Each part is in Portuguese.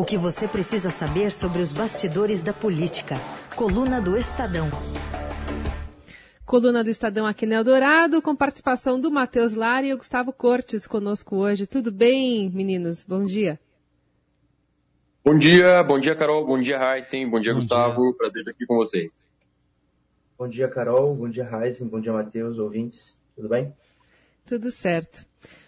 O que você precisa saber sobre os bastidores da política. Coluna do Estadão. Coluna do Estadão aqui no Eldorado, com participação do Matheus Lara e o Gustavo Cortes conosco hoje. Tudo bem, meninos? Bom dia. Bom dia, bom dia, Carol, bom dia, Heisen, bom dia, bom Gustavo. Dia. Prazer estar aqui com vocês. Bom dia, Carol, bom dia, Heisen, bom dia, Matheus, ouvintes. Tudo bem? Tudo certo.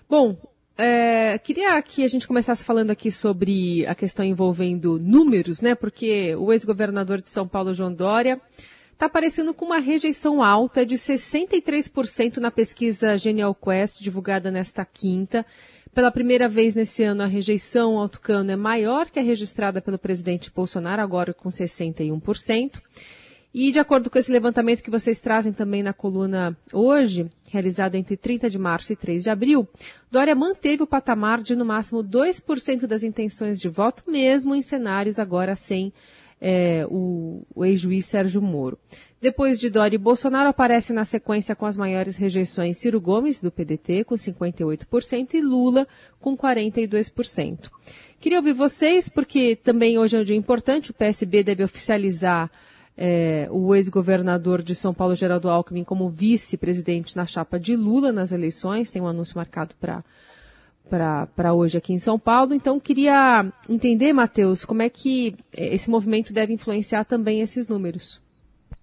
Bom, é, queria que a gente começasse falando aqui sobre a questão envolvendo números, né? Porque o ex-governador de São Paulo, João Dória, está aparecendo com uma rejeição alta de 63% na pesquisa Genial Quest, divulgada nesta quinta. Pela primeira vez nesse ano, a rejeição ao Tucano é maior que a registrada pelo presidente Bolsonaro, agora com 61%. E de acordo com esse levantamento que vocês trazem também na coluna hoje, realizado entre 30 de março e 3 de abril, Dória manteve o patamar de no máximo 2% das intenções de voto, mesmo em cenários agora sem é, o, o ex-juiz Sérgio Moro. Depois de Dória e Bolsonaro, aparece na sequência com as maiores rejeições Ciro Gomes, do PDT, com 58%, e Lula, com 42%. Queria ouvir vocês, porque também hoje é um dia importante, o PSB deve oficializar é, o ex-governador de São Paulo, Geraldo Alckmin, como vice-presidente na chapa de Lula nas eleições. Tem um anúncio marcado para para hoje aqui em São Paulo. Então, queria entender, Matheus, como é que é, esse movimento deve influenciar também esses números.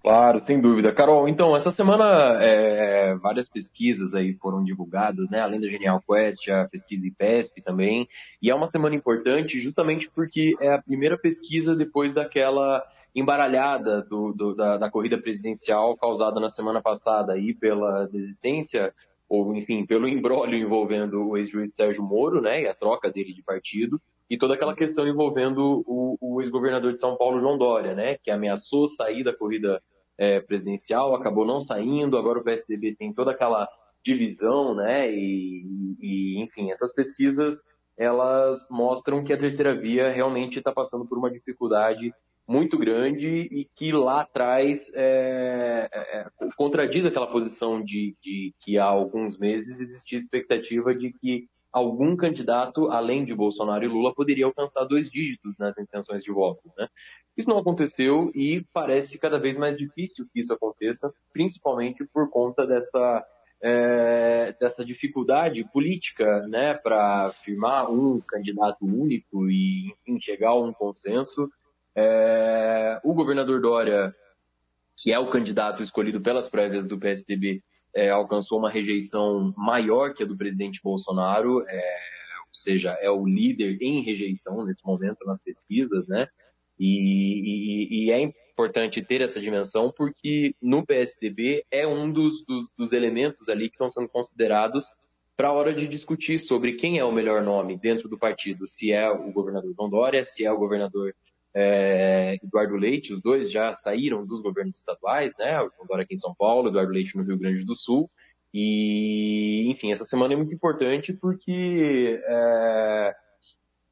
Claro, sem dúvida. Carol, então, essa semana é, várias pesquisas aí foram divulgadas, né? Além da Genial Quest, a pesquisa IPESP também. E é uma semana importante justamente porque é a primeira pesquisa depois daquela embaralhada do, do, da, da, corrida presidencial causada na semana passada aí pela desistência, ou enfim, pelo embrólio envolvendo o ex-juiz Sérgio Moro, né, e a troca dele de partido, e toda aquela questão envolvendo o, o ex-governador de São Paulo, João Dória, né, que ameaçou sair da corrida é, presidencial, acabou não saindo, agora o PSDB tem toda aquela divisão, né, e, e enfim, essas pesquisas elas mostram que a terceira via realmente está passando por uma dificuldade muito grande e que lá atrás é, é, é, contradiz aquela posição de, de, que há alguns meses existia expectativa de que algum candidato, além de Bolsonaro e Lula, poderia alcançar dois dígitos nas intenções de voto. Né? Isso não aconteceu e parece cada vez mais difícil que isso aconteça, principalmente por conta dessa é, dessa dificuldade política, né, para firmar um candidato único e chegar a um consenso é, o governador Dória, que é o candidato escolhido pelas prévias do PSDB, é, alcançou uma rejeição maior que a do presidente Bolsonaro, é, ou seja, é o líder em rejeição nesse momento nas pesquisas, né? E, e, e é importante ter essa dimensão porque no PSDB é um dos, dos, dos elementos ali que estão sendo considerados para a hora de discutir sobre quem é o melhor nome dentro do partido, se é o governador Dória, se é o governador é, Eduardo Leite, os dois já saíram dos governos estaduais, né? O João Dória aqui em São Paulo, Eduardo Leite no Rio Grande do Sul. E, enfim, essa semana é muito importante porque é,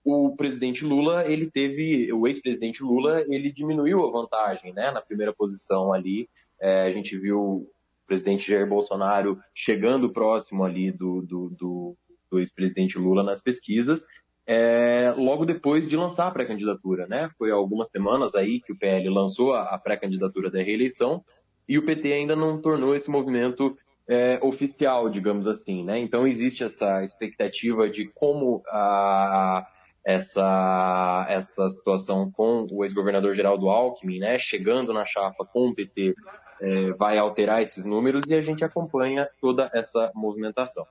o presidente Lula, ele teve, o ex-presidente Lula, ele diminuiu a vantagem, né? Na primeira posição ali, é, a gente viu o presidente Jair Bolsonaro chegando próximo ali do, do, do, do ex-presidente Lula nas pesquisas é, logo depois de lançar a pré-candidatura, né? Foi algumas semanas aí que o PL lançou a, pré-candidatura da reeleição e o PT ainda não tornou esse movimento é, oficial, digamos assim, né? Então existe essa expectativa de como a, essa, essa situação com o ex-governador Geraldo Alckmin, né? Chegando na chapa com o PT, é, vai alterar esses números e a gente acompanha toda essa movimentação.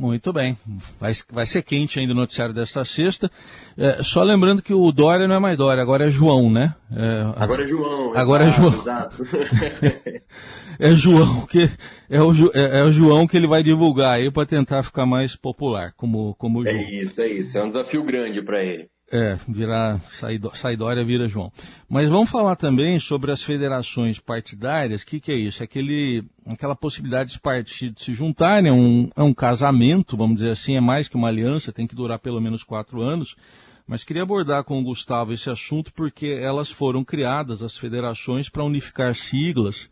Muito bem. Vai, vai ser quente ainda o noticiário desta sexta. É, só lembrando que o Dória não é mais Dória, agora é João, né? É, agora é João. Agora exato, é João. Exato. é João que é o, é, é, o João que ele vai divulgar aí para tentar ficar mais popular, como como é João. É isso, é isso. É um desafio grande para ele. É, virar Saidória vira João. Mas vamos falar também sobre as federações partidárias. O que, que é isso? É aquele, aquela possibilidade de partidos se juntarem, é um, é um casamento, vamos dizer assim, é mais que uma aliança, tem que durar pelo menos quatro anos. Mas queria abordar com o Gustavo esse assunto porque elas foram criadas, as federações, para unificar siglas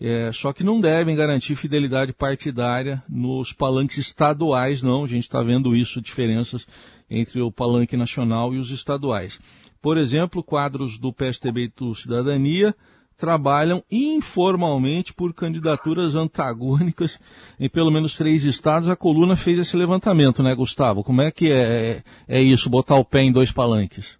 É, só que não devem garantir fidelidade partidária nos palanques estaduais, não. A gente está vendo isso, diferenças entre o palanque nacional e os estaduais. Por exemplo, quadros do PSTB e do Cidadania trabalham informalmente por candidaturas antagônicas em pelo menos três estados. A coluna fez esse levantamento, né, Gustavo? Como é que é, é, é isso, botar o pé em dois palanques?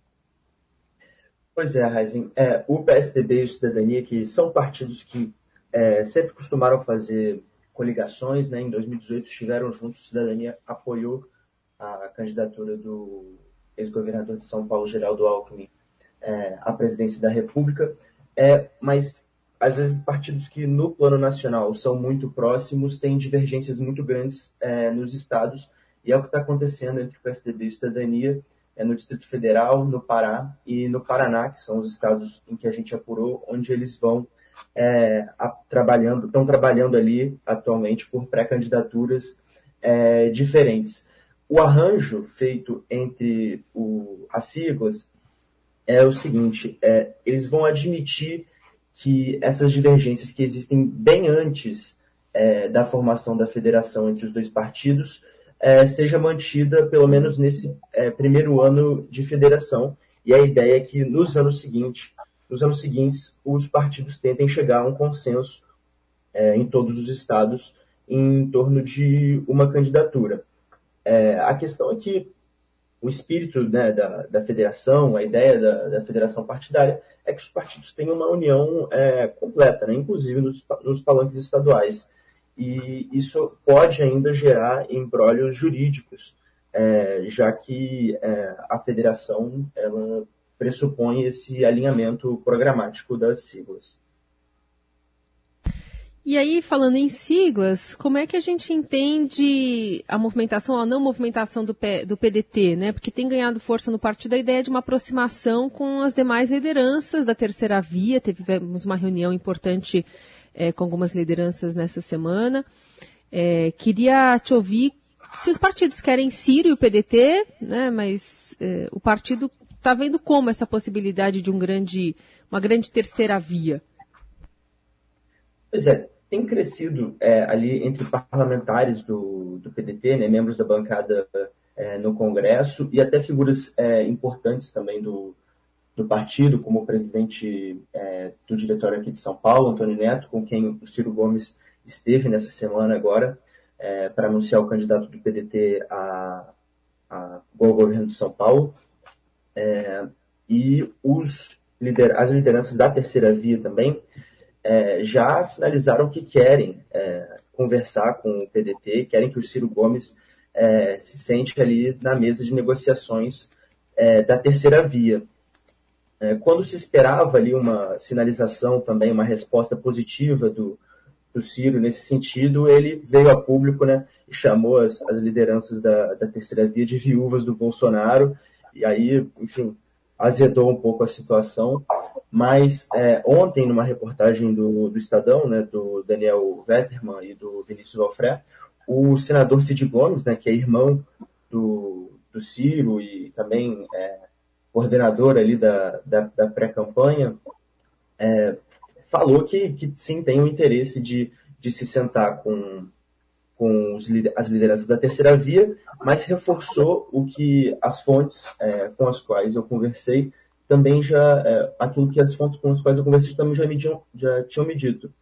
Pois é, Raizen. É, o PSDB e o Cidadania, que são partidos que é, sempre costumaram fazer coligações, né? Em 2018 estiveram juntos, Cidadania apoiou a candidatura do ex-governador de São Paulo, Geraldo Alckmin, é, à presidência da República. É, mas às vezes partidos que no plano nacional são muito próximos têm divergências muito grandes é, nos estados e é o que está acontecendo entre o PSDB e a Cidadania é no Distrito Federal, no Pará e no Paraná, que são os estados em que a gente apurou, onde eles vão é, a, trabalhando, estão trabalhando ali atualmente por pré-candidaturas é, diferentes. O arranjo feito entre o, as siglas é o seguinte: é, eles vão admitir que essas divergências que existem bem antes é, da formação da federação entre os dois partidos é, seja mantida pelo menos nesse é, primeiro ano de federação. E a ideia é que nos anos seguintes, nos anos seguintes, os partidos tentem chegar a um consenso é, em todos os estados em torno de uma candidatura. É, a questão é que o espírito né, da, da federação, a ideia da, da, federação partidária, é que os partidos tenham uma união é, completa, né, inclusive nos, nos palanques estaduais. E isso pode ainda gerar embrólios jurídicos, é, já que é, a federação ela pressupõe esse alinhamento programático das siglas. E aí, falando em siglas, como é que a gente entende a movimentação, a não movimentação do, P, do PDT, né? Porque tem ganhado força no partido a ideia de uma aproximação com as demais lideranças da terceira via. Tivemos uma reunião importante é, com algumas lideranças nessa semana. É, queria te ouvir se os partidos querem Ciro e o PDT, né? Mas é, o partido está vendo como essa possibilidade de um grande, uma grande terceira via. Pois é, tem crescido é, ali entre parlamentares do, do PDT, né, membros da bancada é, no Congresso e até figuras é, importantes também do, do partido, como o presidente é, do diretório aqui de São Paulo, Antônio Neto, com quem o Ciro Gomes esteve nessa semana agora é, para anunciar o candidato do PDT a, a, ao governo de São Paulo. É, e os lider, as lideranças da terceira via também é, já sinalizaram que querem é, conversar com o PDT, querem que o Ciro Gomes é, se sente ali na mesa de negociações é, da terceira via. É, quando se esperava ali uma sinalização também, uma resposta positiva do, do Ciro nesse sentido, ele veio a público né, e chamou as, as lideranças da, da terceira via de viúvas do Bolsonaro, e aí, enfim, azedou um pouco a situação. Mas é, ontem, numa reportagem do, do Estadão, né, do Daniel Vetterman e do Vinícius Valfré, o senador Cid Gomes, né, que é irmão do, do Ciro e também é, coordenador ali da, da, da pré-campanha, é, falou que, que sim tem o interesse de, de se sentar com, com os, as lideranças da terceira via, mas reforçou o que as fontes é, com as quais eu conversei também já, é, aquilo que as fontes com as quais eu conversei também já, mediam, já tinham me dito,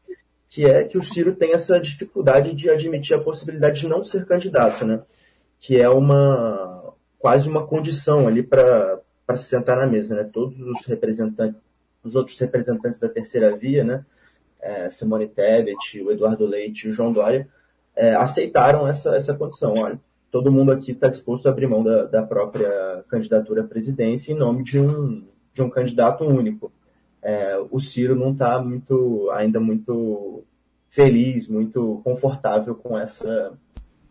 que é que o Ciro tem essa dificuldade de admitir a possibilidade de não ser candidato, né? que é uma quase uma condição ali para se sentar na mesa. Né? Todos os representantes, os outros representantes da terceira via, né? É, Simone Tebet, o Eduardo Leite e o João Dória, é, aceitaram essa, essa condição. Olha, todo mundo aqui está disposto a abrir mão da, da própria candidatura à presidência em nome de um, de um candidato único. É, o Ciro não está muito, ainda muito feliz, muito confortável com essa,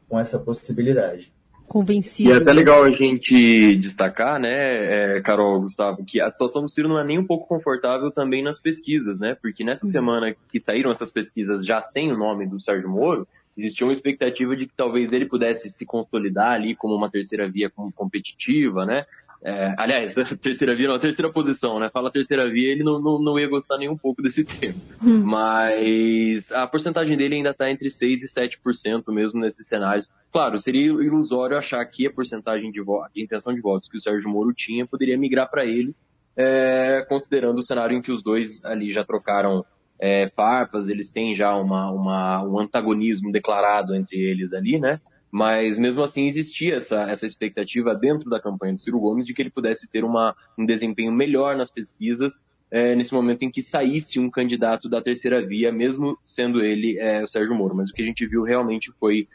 com essa possibilidade. Convencido. E é até legal a gente destacar, né, é, Carol, Gustavo, que a situação do Ciro não é nem um pouco confortável também nas pesquisas, né? Porque nessa uhum. semana que saíram essas pesquisas já sem o nome do Sérgio Moro, existia uma expectativa de que talvez ele pudesse se consolidar ali como uma terceira via competitiva, né? é, aliás, terceira via não, a terceira posição, né? Fala terceira via, ele não, não, não ia gostar nem um pouco desse termo. Hum. Mas a porcentagem dele ainda está entre 6% e 7% mesmo nesses cenários. Claro, seria ilusório achar que a porcentagem de, de intenção de votos que o Sérgio Moro tinha poderia migrar para ele, é, considerando o cenário em que os dois ali já trocaram é, farpas, eles têm já uma, uma, um antagonismo declarado entre eles ali, né? Mas mesmo assim existia essa, essa expectativa dentro da campanha do Ciro Gomes de que ele pudesse ter uma, um desempenho melhor nas pesquisas é, nesse momento em que saísse um candidato da terceira via, mesmo sendo ele é, o Sérgio Moro. Mas o que a gente viu realmente foi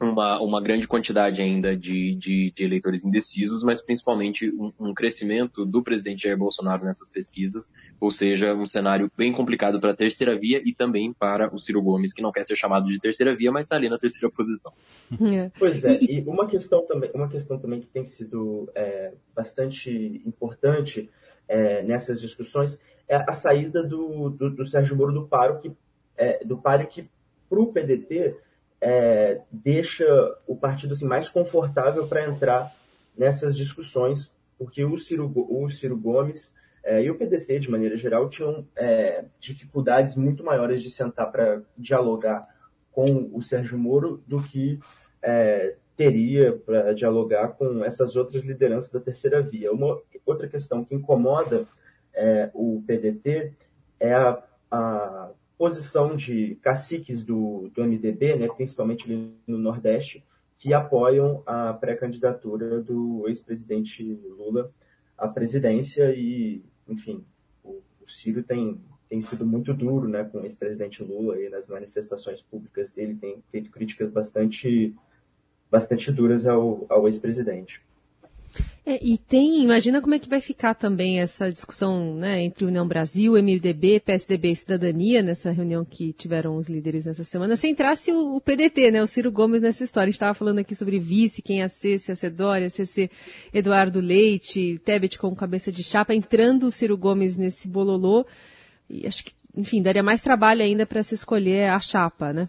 uma, uma grande quantidade ainda de, de, de eleitores indecisos, mas principalmente um, um, crescimento do presidente Jair Bolsonaro nessas pesquisas, ou seja, um cenário bem complicado para a terceira via e também para o Ciro Gomes, que não quer ser chamado de terceira via, mas está ali na terceira posição. É. Pois é, e uma questão também, uma questão também que tem sido é, bastante importante é, nessas discussões é a saída do, do, do Sérgio Moro do paro que é, do paro que para o PDT é, deixa o partido assim, mais confortável para entrar nessas discussões, porque o Ciro, o Ciro Gomes é, e o PDT, de maneira geral, tinham é, dificuldades muito maiores de sentar para dialogar com o Sérgio Moro do que é, teria para dialogar com essas outras lideranças da terceira via. Uma outra questão que incomoda é, o PDT é a, a posição de caciques do, do MDB, né, principalmente no Nordeste, que apoiam a pré-candidatura do ex-presidente Lula à presidência e, enfim, o, o Ciro tem, tem sido muito duro né, com o ex-presidente Lula e nas manifestações públicas dele tem feito críticas bastante, bastante duras ao, ao ex-presidente. É, e tem, imagina como é que vai ficar também essa discussão né, entre União Brasil, MDB, PSDB e Cidadania, nessa reunião que tiveram os líderes nessa semana, se entrasse o, o PDT, né, o Ciro Gomes nessa história. A gente estava falando aqui sobre vice, quem ia ser, se ia ser Dória, se ia ser Eduardo Leite, Tebet com cabeça de chapa, entrando o Ciro Gomes nesse bololô. E acho que, enfim, daria mais trabalho ainda para se escolher a chapa, né?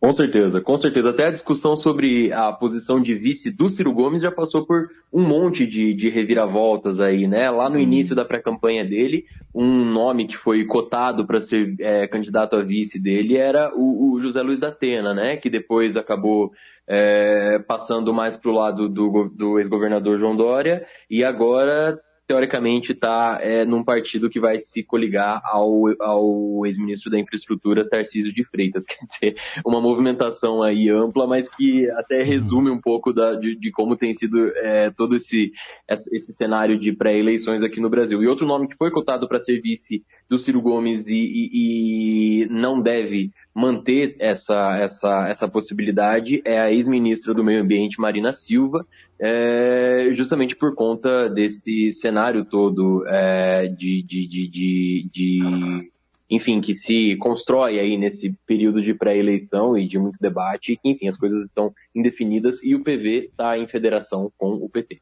Com certeza, com certeza. Até a discussão sobre a posição de vice do Ciro Gomes já passou por um monte de, de reviravoltas aí, né? Lá no uhum. início da pré-campanha dele, um nome que foi cotado para ser é, candidato a vice dele era o, o, José Luiz da Atena, né? Que depois acabou é, passando mais para o lado do, do ex-governador João Dória e agora teoricamente está é, num partido que vai se coligar ao, ao ex-ministro da Infraestrutura, Tarcísio de Freitas. Quer dizer, uma movimentação aí ampla, mas que até resume um pouco da, de, de como tem sido é, todo esse, esse cenário de pré-eleições aqui no Brasil. E outro nome que foi cotado para ser vice do Ciro Gomes e, e, e não deve manter essa, essa, essa possibilidade é a ex-ministra do Meio Ambiente, Marina Silva, é, justamente por conta desse cenário todo é, de, de, de, de, de, enfim, que se constrói aí nesse período de pré-eleição e de muito debate, enfim, as coisas estão indefinidas e o PV está em federação com o PT.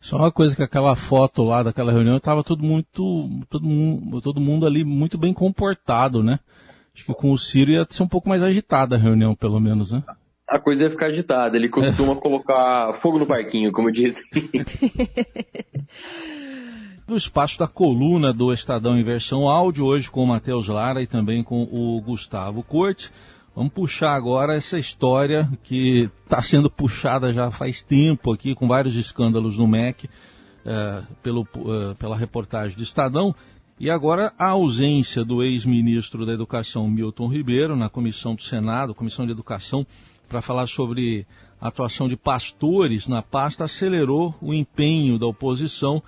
Só uma coisa que aquela foto lá daquela reunião estava todo muito, todo mundo, todo mundo ali muito bem comportado, né? Acho que com o Ciro ia ser um pouco mais agitada a reunião, pelo menos, né? A coisa ia ficar agitada. Ele costuma colocar fogo no parquinho, como diz. do espaço da coluna do Estadão em versão áudio, hoje com o Matheus Lara e também com o Gustavo Cortes. Vamos puxar agora essa história que está sendo puxada já faz tempo aqui, com vários escândalos no MEC, é, pelo, é, pela reportagem do Estadão. E agora a ausência do ex-ministro da Educação, Milton Ribeiro, na comissão do Senado, Comissão de Educação, para falar sobre a atuação de pastores na pasta, acelerou o empenho da oposição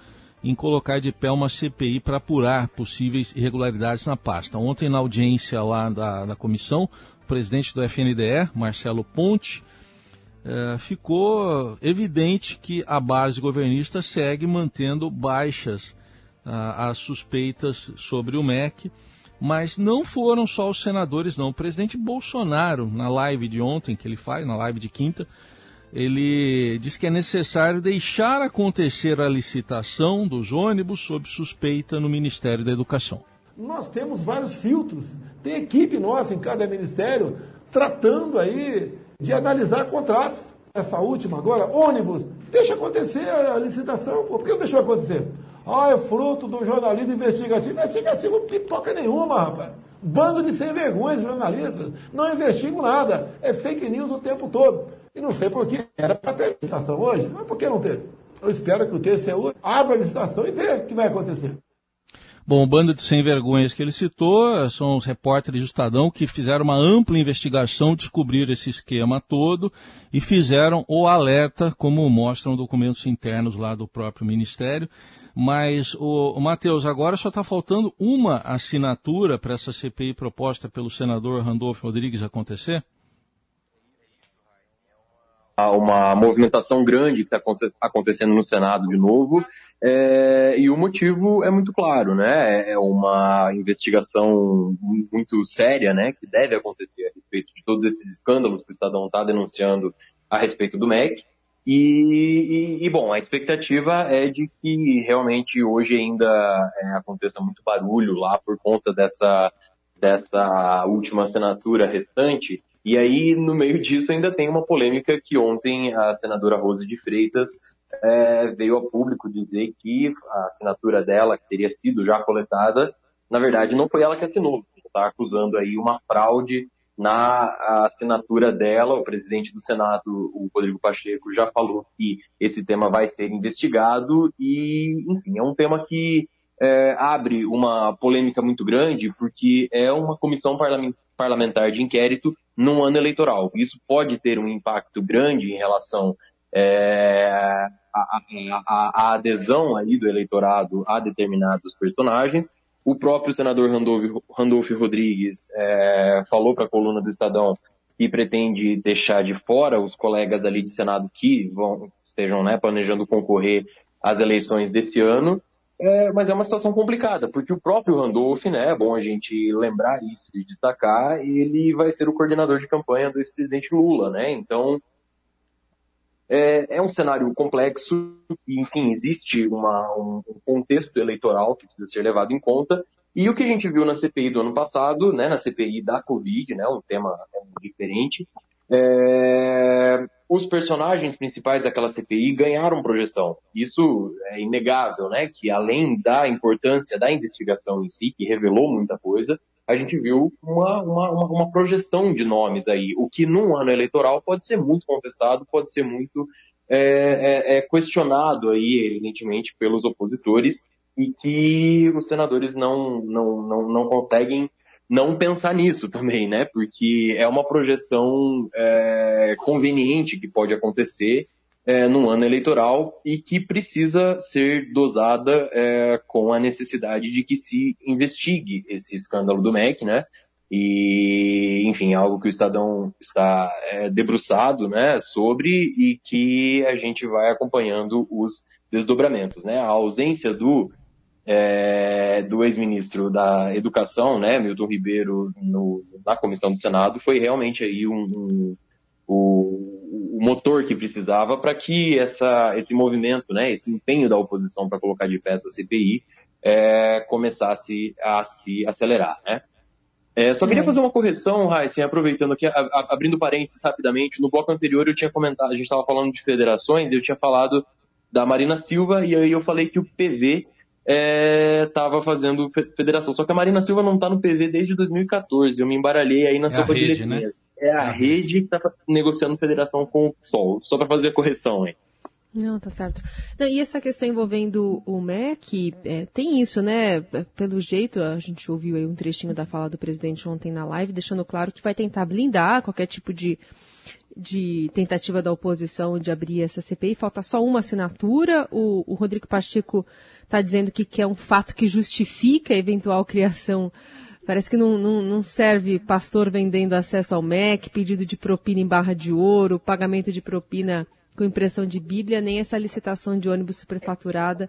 em colocar de pé uma CPI para apurar possíveis irregularidades na pasta. Ontem, na audiência lá da, da comissão, presidente do FNDE, Marcelo Ponte, é, ficou evidente que a base governista segue mantendo baixas ah, as suspeitas sobre o MEC, mas não foram só os senadores, não. O presidente Bolsonaro, na live de ontem, que ele faz, na live de quinta, ele diz que é necessário deixar acontecer a licitação dos ônibus sob suspeita no Ministério da Educação. Nós temos vários filtros. Tem equipe nossa em cada ministério tratando aí de analisar contratos. essa última agora, ônibus, deixa acontecer a licitação, pô. Por que não deixou acontecer? Ah, é fruto do jornalismo investigativo. Investigativo pipoca nenhuma, rapaz. Bando de sem vergonha jornalistas. Não investigam nada. É fake news o tempo todo. E não sei por que. Era para ter licitação hoje, mas por que não teve? Eu espero que o TCU abra a licitação e veja o que vai acontecer. Bom, o bando de sem vergonhas que ele citou são os repórteres do Estadão que fizeram uma ampla investigação, descobriram esse esquema todo e fizeram o alerta, como mostram documentos internos lá do próprio Ministério. Mas, o, Matheus, agora só está faltando uma assinatura para essa CPI proposta pelo senador Randolfo Rodrigues acontecer? uma movimentação grande que está acontecendo no Senado de novo, é, e o motivo é muito claro, né? É uma investigação muito séria, né? Que deve acontecer a respeito de todos esses escândalos que o Estadão está denunciando a respeito do MEC. E, e, e, bom, a expectativa é de que realmente hoje ainda é, aconteça muito barulho lá por conta dessa, dessa última assinatura restante. E aí, no meio disso, ainda tem uma polêmica que ontem a senadora Rosa de Freitas é, veio ao público dizer que a assinatura dela, que teria sido já coletada, na verdade não foi ela que assinou. Está acusando aí uma fraude na assinatura dela. O presidente do Senado, o Rodrigo Pacheco, já falou que esse tema vai ser investigado e, enfim, é um tema que é, abre uma polêmica muito grande porque é uma comissão parlamentar de inquérito num ano eleitoral. Isso pode ter um impacto grande em relação é, à, à, adesão aí do eleitorado a determinados personagens. O próprio senador Randolph, Randolph Rodrigues é, falou para a coluna do Estadão que pretende deixar de fora os colegas ali de Senado que vão, estejam né, planejando concorrer às eleições desse ano. É, mas é uma situação complicada, porque o próprio Randolph, né, é bom a gente lembrar isso e destacar, ele vai ser o coordenador de campanha do ex-presidente Lula, né? Então, é, é, um cenário complexo, e, enfim, existe uma, um contexto eleitoral que precisa ser levado em conta, e o que a gente viu na CPI do ano passado, né, na CPI da Covid, né, um tema diferente, é, os personagens principais daquela CPI ganharam projeção. Isso é inegável, né? Que além da importância da investigação em si, que revelou muita coisa, a gente viu uma, uma, uma, projeção de nomes aí, o que num ano eleitoral pode ser muito contestado, pode ser muito é, é, é questionado aí, evidentemente, pelos opositores, e que os senadores não, não, não, não conseguem não pensar nisso também, né? Porque é uma projeção é, conveniente que pode acontecer é, num ano eleitoral e que precisa ser dosada é, com a necessidade de que se investigue esse escândalo do MEC, né? E, enfim, algo que o Estadão está é, debruçado né, sobre e que a gente vai acompanhando os desdobramentos. Né? A ausência do é, do ex-ministro da Educação, né, Milton Ribeiro, no, na comissão do Senado, foi realmente aí um, um o, motor que precisava para que essa, esse movimento, né, esse empenho da oposição para colocar de pé essa CPI é, começasse a se acelerar, né. É, só queria fazer uma correção, Raíssen, aproveitando aqui, abrindo parênteses rapidamente. No bloco anterior eu tinha comentado, a gente estava falando de federações, eu tinha falado da Marina Silva, e aí eu falei que o PV estava é, fazendo federação. Só que a Marina Silva não está no PV desde 2014. Eu me embaralhei aí na é sopa de letrinhas. Né? É a rede que está negociando federação com o PSOL. Só para fazer a correção aí. Não, tá certo. Não, e essa questão envolvendo o MEC, é, tem isso, né? Pelo jeito, a gente ouviu aí um trechinho da fala do presidente ontem na live, deixando claro que vai tentar blindar qualquer tipo de, de tentativa da oposição de abrir essa CPI. Falta só uma assinatura. O, o Rodrigo Pacheco está dizendo que quer um fato que justifica a eventual criação. Parece que não, não, não, serve pastor vendendo acesso ao MEC, pedido de propina em barra de ouro, pagamento de propina com impressão de Bíblia, nem essa licitação de ônibus superfaturada.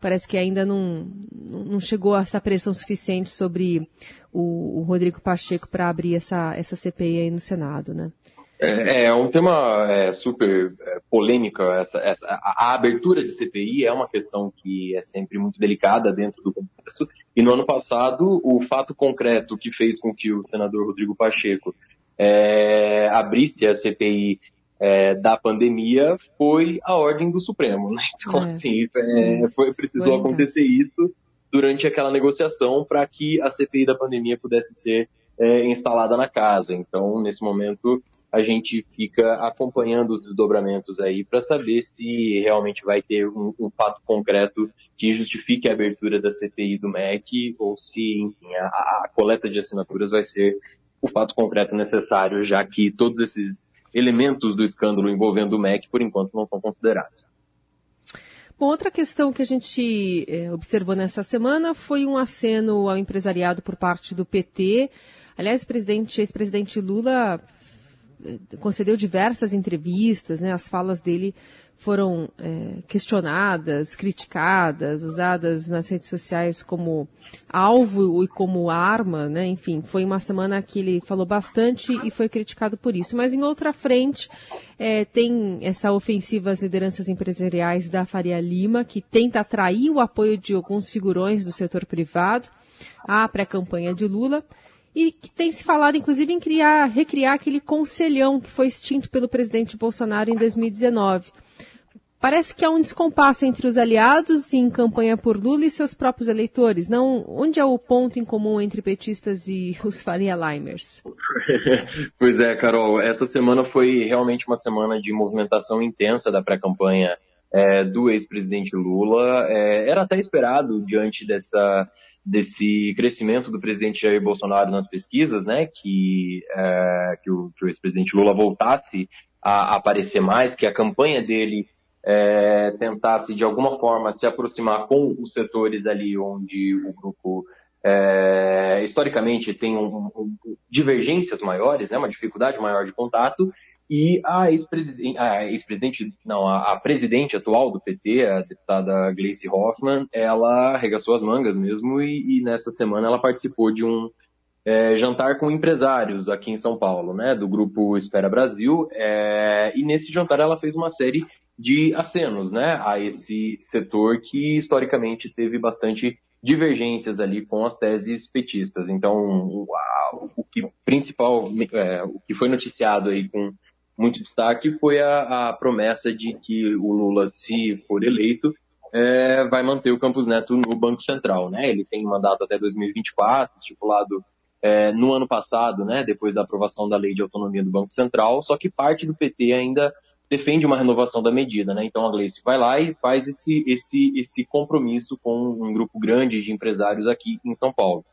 Parece que ainda não, não chegou a essa pressão suficiente sobre o, o Rodrigo Pacheco para abrir essa, essa CPI aí no Senado, né? É, é um tema é, super é, polêmico. Essa, essa, a, a, abertura de CPI é uma questão que é sempre muito delicada dentro do contexto. E no ano passado, o fato concreto que fez com que o senador Rodrigo Pacheco é, abrisse a CPI é, da pandemia foi a ordem do Supremo. Né? Então, é. assim, é, foi, precisou acontecer isso durante aquela negociação para que a CPI da pandemia pudesse ser é, instalada na casa. Então, nesse momento, a gente fica acompanhando os desdobramentos aí para saber se realmente vai ter um, um, fato concreto que justifique a abertura da CPI do MEC ou se, enfim, a, a coleta de assinaturas vai ser o fato concreto necessário, já que todos esses elementos do escândalo envolvendo o MEC, por enquanto, não são considerados. Bom, outra questão que a gente é, observou nessa semana foi um aceno ao empresariado por parte do PT. Aliás, o presidente, ex-presidente Lula concedeu diversas entrevistas, né? As falas dele foram é, questionadas, criticadas, usadas nas redes sociais como alvo e como arma, né? Enfim, foi uma semana que ele falou bastante e foi criticado por isso. Mas em outra frente, é, tem essa ofensiva às lideranças empresariais da Faria Lima, que tenta atrair o apoio de alguns figurões do setor privado à pré-campanha de Lula e que tem se falado, inclusive, em criar, recriar aquele conselhão que foi extinto pelo presidente Bolsonaro em 2019. Parece que há um descompasso entre os aliados em campanha por Lula e seus próprios eleitores. Não, onde é o ponto em comum entre petistas e os Faria Limers? pois é, Carol. Essa semana foi realmente uma semana de movimentação intensa da pré-campanha é, do ex-presidente Lula. É, era até esperado diante dessa desse crescimento do presidente Jair Bolsonaro nas pesquisas, né, que, é, que o, o ex-presidente Lula voltasse a aparecer mais, que a campanha dele é, tentasse de alguma forma se aproximar com os setores ali onde o grupo é, historicamente tem um, um, divergências maiores, né, uma dificuldade maior de contato, e a ex-presidente, ex não, a, a, presidente atual do PT, a deputada Gleice Hoffmann, ela arregaçou as mangas mesmo e, e nessa semana ela participou de um é, jantar com empresários aqui em São Paulo, né, do grupo Espera Brasil, é, e nesse jantar ela fez uma série de acenos né, a esse setor que historicamente teve bastante divergências ali com as teses petistas. Então, a, o que principal, é, o que foi noticiado aí com muito destaque foi a, a promessa de que o Lula, se for eleito, é, vai manter o Campos Neto no Banco Central, né? Ele tem mandato até 2024, estipulado é, no ano passado, né? Depois da aprovação da lei de autonomia do Banco Central, só que parte do PT ainda defende uma renovação da medida, né? Então a Gleice vai lá e faz esse, esse, esse compromisso com um grupo grande de empresários aqui em São Paulo.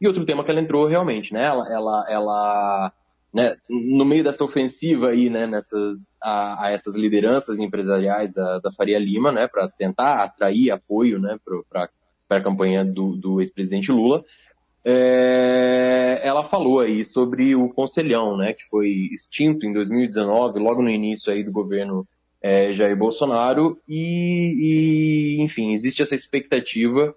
E outro tema que ela entrou realmente, né? Ela, ela, ela né, no meio dessa ofensiva aí, né, nessas, a, a essas lideranças empresariais da, da Faria Lima, né, para tentar atrair apoio, né, para a campanha do, do ex-presidente Lula, é, ela falou aí sobre o Conselhão, né, que foi extinto em 2019, logo no início aí do governo é, Jair Bolsonaro, e, e, enfim, existe essa expectativa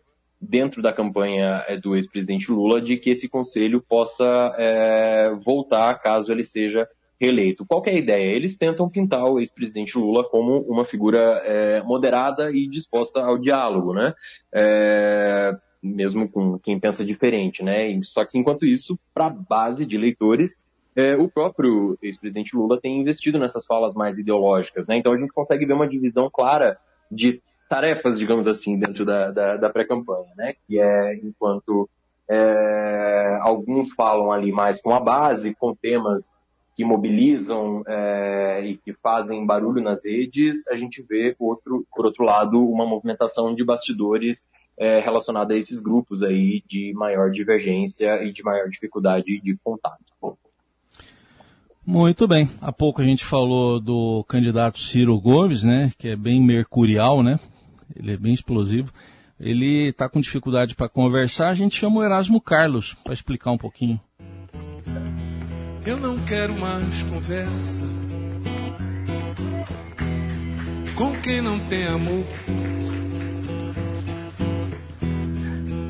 dentro da campanha é, do ex-presidente Lula de que esse conselho possa é, voltar caso ele seja reeleito. Qual é a ideia? Eles tentam pintar o ex-presidente Lula como uma figura é, moderada e disposta ao diálogo, né? É, mesmo com quem pensa diferente, né? Só que enquanto isso, para a base de eleitores, é, o próprio ex-presidente Lula tem investido nessas falas mais ideológicas, né? Então a gente consegue ver uma divisão clara de tarefas, digamos assim, dentro da, da, da pré-campanha, né? Que é enquanto é, alguns falam ali mais com a base, com temas que mobilizam é, e que fazem barulho nas redes, a gente vê, outro, por outro lado, uma movimentação de bastidores é, relacionada a esses grupos aí de maior divergência e de maior dificuldade de contato. Muito bem. Há pouco a gente falou do candidato Ciro Gomes, né, que é bem mercurial, né? Ele é bem explosivo. Ele está com dificuldade para conversar. A gente chama o Erasmo Carlos para explicar um pouquinho. Eu não quero mais conversa com quem não tem amor.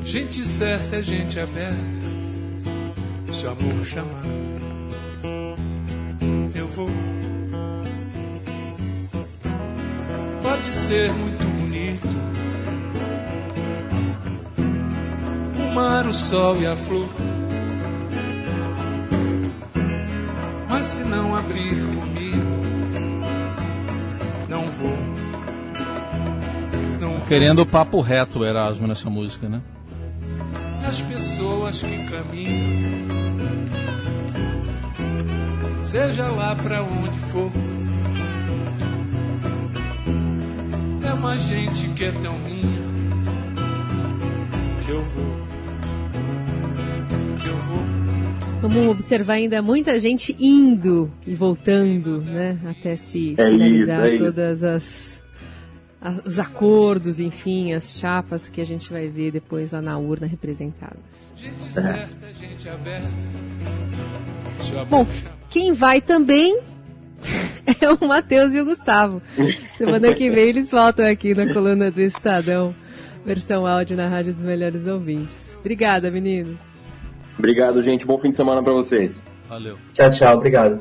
Gente certa é gente aberta. Se o amor chamar, eu vou. Pode ser muito mar, o sol e a flor. Mas se não abrir comigo, não vou. Não. Querendo o papo reto, Erasmo, nessa música, né? As pessoas que caminham, seja lá pra onde for. É uma gente que é tão minha que eu vou. Vamos observar ainda muita gente indo e voltando, né? Até se É finalizar isso, é isso. todas as, as- os acordos, enfim, as chapas que a gente vai ver depois lá na urna representadas. Gente certa, gente aberta. Bom, quem vai também é o Matheus e o Gustavo. Semana que vem eles voltam aqui na coluna do Estadão, versão áudio na Rádio dos Melhores Ouvintes. Obrigada, menino. Obrigado, gente. Bom fim de semana pra vocês. Valeu. Tchau, tchau. Obrigado.